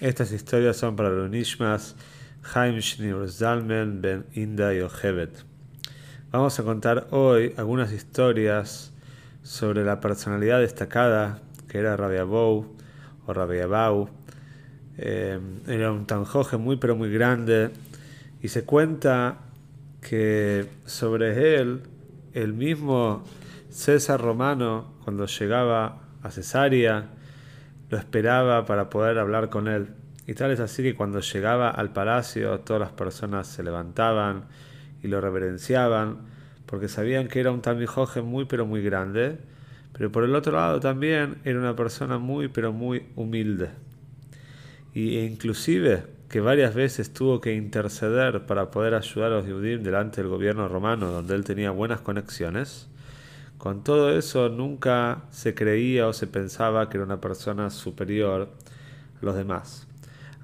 Estas historias son para los Nishmas Haim Zalmen Ben Inda Yohevet. Vamos a contar hoy algunas historias sobre la personalidad destacada que era Rabbi Abou o Rabbi Abau. Eh, era un tanjoje muy pero muy grande y se cuenta que sobre él el mismo César Romano cuando llegaba a Cesarea lo esperaba para poder hablar con él. Y tal es así que cuando llegaba al palacio todas las personas se levantaban y lo reverenciaban porque sabían que era un Talmijoje muy pero muy grande, pero por el otro lado también era una persona muy pero muy humilde. Y e inclusive que varias veces tuvo que interceder para poder ayudar a los judíos delante del gobierno romano donde él tenía buenas conexiones. Con todo eso nunca se creía o se pensaba que era una persona superior a los demás.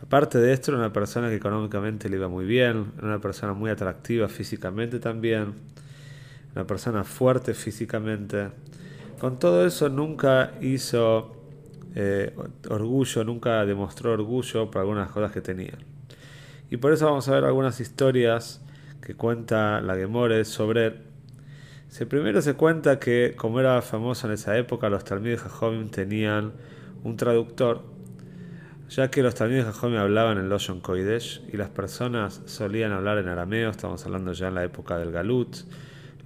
Aparte de esto, era una persona que económicamente le iba muy bien, era una persona muy atractiva físicamente también, una persona fuerte físicamente. Con todo eso nunca hizo eh, orgullo, nunca demostró orgullo por algunas cosas que tenía. Y por eso vamos a ver algunas historias que cuenta la Gemore sobre se primero se cuenta que, como era famoso en esa época, los Talmides Jajomim tenían un traductor, ya que los Talmides Jajomim hablaban en Loshon Koidesh y las personas solían hablar en arameo, estamos hablando ya en la época del Galut,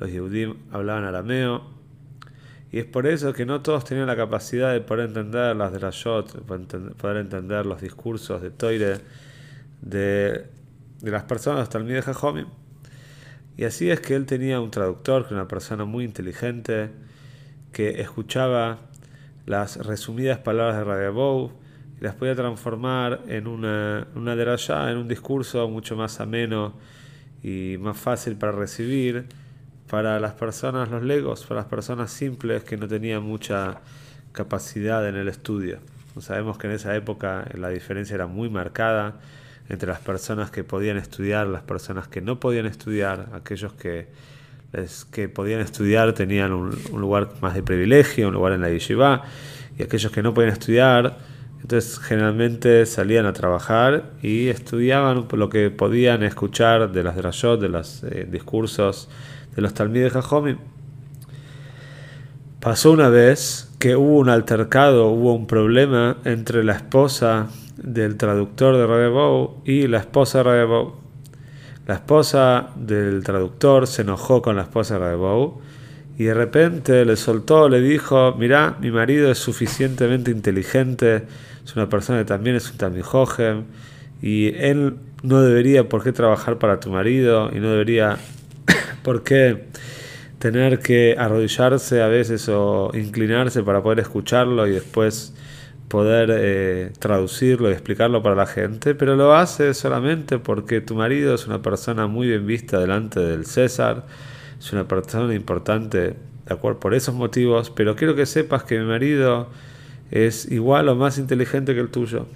los Yehudim hablaban arameo, y es por eso que no todos tenían la capacidad de poder entender las de Rashot, poder entender los discursos de Toire de, las personas los Talmides Jajomim. Y así es que él tenía un traductor, que era una persona muy inteligente, que escuchaba las resumidas palabras de Radio y las podía transformar en una, una en un discurso mucho más ameno y más fácil para recibir para las personas, los legos, para las personas simples que no tenían mucha capacidad en el estudio. Sabemos que en esa época la diferencia era muy marcada entre las personas que podían estudiar, las personas que no podían estudiar, aquellos que, que podían estudiar tenían un, lugar más de privilegio, un lugar en la yeshiva, y aquellos que no podían estudiar, entonces generalmente salían a trabajar y estudiaban lo que podían escuchar de las drashot, de los eh, discursos de los talmides Jajomim. Pasó una vez que hubo un altercado, hubo un problema entre la esposa del traductor de Rabbi y la esposa de Rabbi La esposa del traductor se enojó con la esposa de Rabbi y de repente le soltó, le dijo, mira, mi marido es suficientemente inteligente, es una persona que también es un tamijojem y él no debería por qué trabajar para tu marido y no debería por qué tener que arrodillarse a veces o inclinarse para poder escucharlo y después poder eh, traducirlo y explicarlo para la gente, pero lo hace solamente porque tu marido es una persona muy bien vista delante del César, es una persona importante de acuerdo por esos motivos, pero quiero que sepas que mi marido es igual o más inteligente que el tuyo.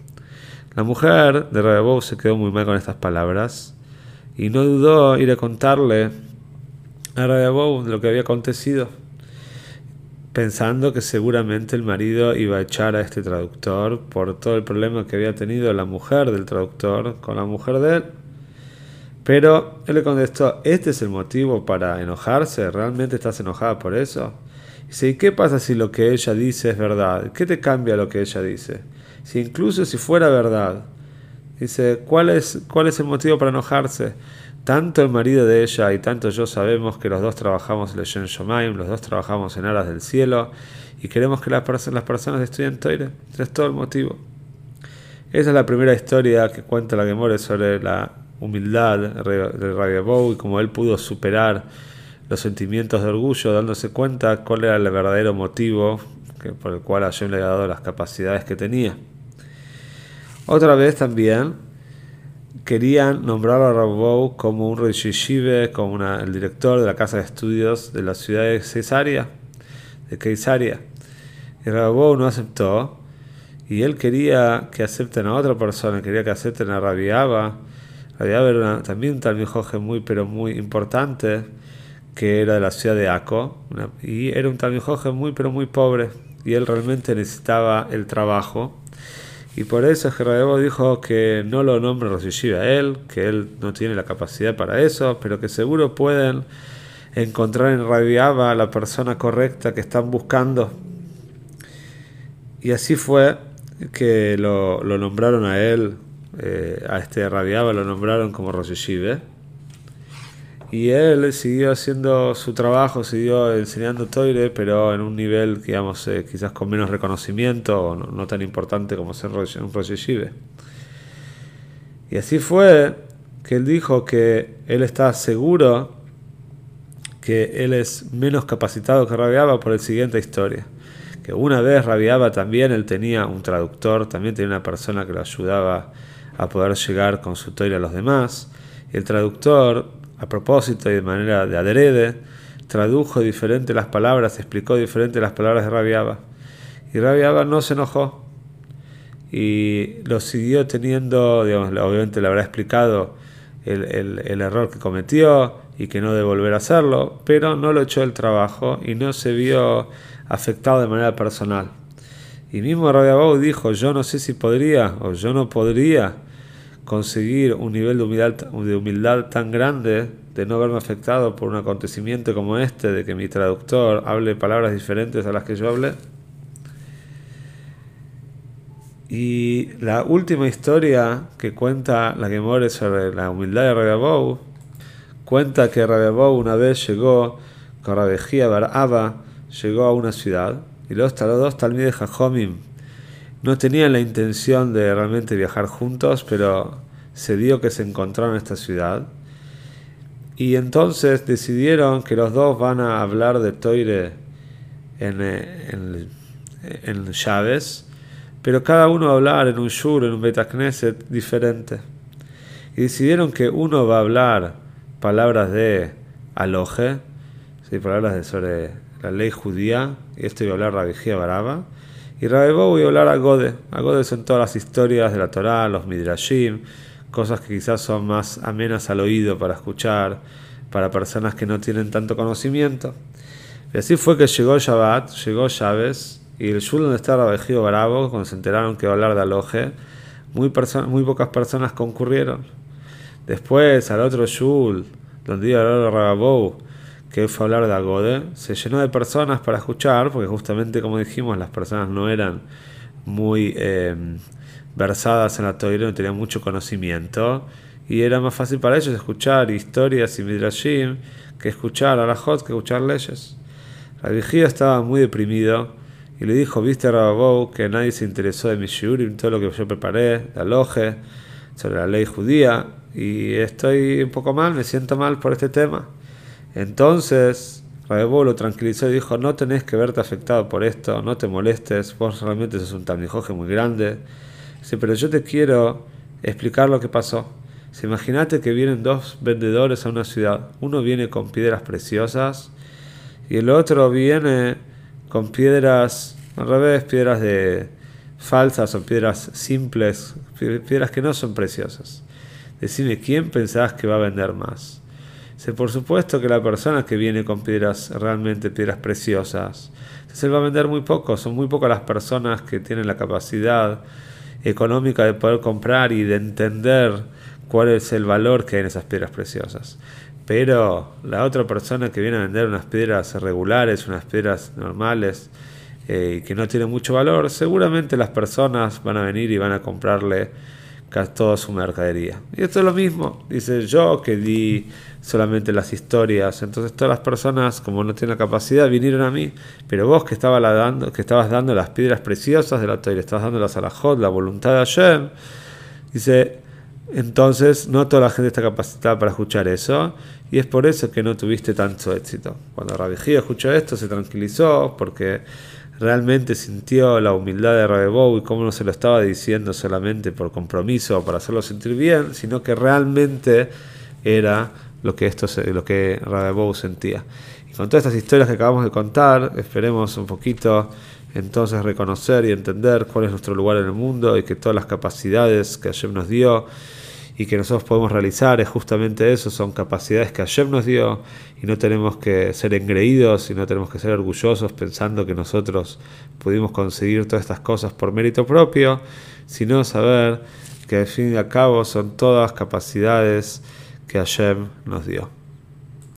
La mujer de Rebou se quedó muy mal con estas palabras y no dudó ir a contarle a Rebou lo que había acontecido pensando que seguramente el marido iba a echar a este traductor por todo el problema que había tenido la mujer del traductor con la mujer de él. Pero él le contestó, ¿este es el motivo para enojarse? ¿Realmente estás enojada por eso? Dice, ¿y qué pasa si lo que ella dice es verdad? ¿Qué te cambia lo que ella dice? Si incluso si fuera verdad, dice, ¿cuál es, cuál es el motivo para enojarse? Tanto el marido de ella y tanto yo sabemos que los dos trabajamos en Shomaim, los dos trabajamos en aras del cielo y queremos que las, personas, las personas estudien Toire. Es todo el motivo. Esa es la primera historia que cuenta la Gemore sobre la humildad de Rabbi y cómo él pudo superar los sentimientos de orgullo, dándose cuenta cuál era el verdadero motivo que, por el cual Hashem le había dado las capacidades que tenía. Otra vez también querían nombrar a Rabou como un Rosh como el director de la casa de estudios de la ciudad de Cesarea, de Keisaria. Y Rabou no aceptó y él quería que acepten a otra persona, quería que acepten a Rabiaba. Rabiaba era también un talmijoje muy, pero muy importante, que era de la ciudad de Aco, y era un talmijoje muy, pero muy pobre, y él realmente necesitaba el trabajo. Y por eso Rabiaba dijo que no lo nombre Rosh a él, que él no tiene la capacidad para eso, pero que seguro pueden encontrar en Rabiaba la persona correcta que están buscando. Y así fue que lo, nombraron a él, eh, a este Rabiaba, lo nombraron como Rosh Y él siguió haciendo su trabajo, siguió enseñando Toire, pero en un nivel, digamos, eh, quizás con menos reconocimiento, no, tan importante como ser un Rosh Y así fue que él dijo que él está seguro que él es menos capacitado que Rabiaba por la siguiente historia que una vez rabiaba también, él tenía un traductor, también tenía una persona que lo ayudaba a poder llegar con su toile a los demás. Y el traductor, a propósito y de manera de adrede, tradujo diferente las palabras, explicó diferente las palabras de rabiaba. Y rabiaba no se enojó y lo siguió teniendo, digamos, obviamente le habrá explicado el, error que cometió y que no debe volver a hacerlo, pero no lo echó el trabajo y no se vio afectado de manera personal. Y mismo Rabbi dijo, yo no sé si podría o yo no podría conseguir un nivel de humildad, de humildad tan grande de no verme afectado por un acontecimiento como este, de que mi traductor hable palabras diferentes a las que yo hablé. Y la última historia que cuenta la que muere sobre la humildad de Rabbi cuenta que Rabbi una vez llegó con Rabbi Bar Abba llegó a una ciudad y los, dos de Jajomim no tenían la intención de realmente viajar juntos, pero se dio que se encontraron en esta ciudad. Y entonces decidieron que los dos van a hablar de Toire en, eh, en, en llaves, pero cada uno va a hablar en un shur, en un Betacneset diferente. Y decidieron que uno va a hablar palabras de aloje, ¿sí? palabras de sobre la ley judía, y esto iba a hablar Rabijía Baraba, y Rabebo iba a hablar a Gode. A Gode son todas las historias de la Torá, los Midrashim, cosas que quizás son más amenas al oído para escuchar, para personas que no tienen tanto conocimiento. Y así fue que llegó Shabbat, llegó Chávez, y el shul donde está Rabejía Barabo, cuando se enteraron que iba a hablar de Aloje, muy, pocas personas concurrieron. Después, al otro shul, donde iba a hablar Rababou, que fue hablar de Agode, se llenó de personas para escuchar, porque justamente como dijimos, las personas no eran muy em, versadas en la Torah, no tenían mucho conocimiento, y era más fácil para ellos escuchar historias y midrashim que escuchar a la Hot, que escuchar leyes. La vigía estaba muy deprimido y le dijo, viste Rababou que nadie se interesó de mi shiurim, todo lo que yo preparé, de aloje, sobre la ley judía, y estoy un poco mal, me siento mal por este tema. Entonces, Rabebo lo tranquilizó y dijo, no tenés que verte afectado por esto, no te molestes, vos realmente sos un tamijoje muy grande. Dice, pero yo te quiero explicar lo que pasó. Imagínate que vienen dos vendedores a una ciudad. Uno viene con piedras preciosas y el otro viene con piedras, al revés, piedras de falsas o piedras simples, piedras que no son preciosas. Decime, ¿quién pensás que va a vender más? Por supuesto que la persona que viene con piedras, realmente piedras preciosas, se va a vender muy poco. Son muy pocas las personas que tienen la capacidad económica de poder comprar y de entender cuál es el valor que hay en esas piedras preciosas. Pero la otra persona que viene a vender unas piedras regulares, unas piedras normales, eh, que no tienen mucho valor, seguramente las personas van a venir y van a comprarle toda su mercadería. Y esto es lo mismo, dice yo que di solamente las historias, entonces todas las personas como no tienen la capacidad vinieron a mí, pero vos que, estaba dando, que estabas dando las piedras preciosas de la Torah, estabas dando las alajot, la voluntad de Hashem, dice, entonces no toda la gente está capacitada para escuchar eso y es por eso que no tuviste tanto éxito. Cuando Rabijía escuchó esto se tranquilizó porque realmente sintió la humildad de Rabebou y cómo no se lo estaba diciendo solamente por compromiso o para hacerlo sentir bien, sino que realmente era lo que, esto, lo que Rabebou sentía. Y con todas estas historias que acabamos de contar, esperemos un poquito entonces reconocer y entender cuál es nuestro lugar en el mundo y que todas las capacidades que Hashem nos dio y que nosotros podemos realizar es justamente eso, son capacidades que Hashem nos dio y no tenemos que ser engreídos y no tenemos que ser orgullosos pensando que nosotros pudimos conseguir todas estas cosas por mérito propio, sino saber que al fin y al cabo son todas capacidades que Hashem nos dio.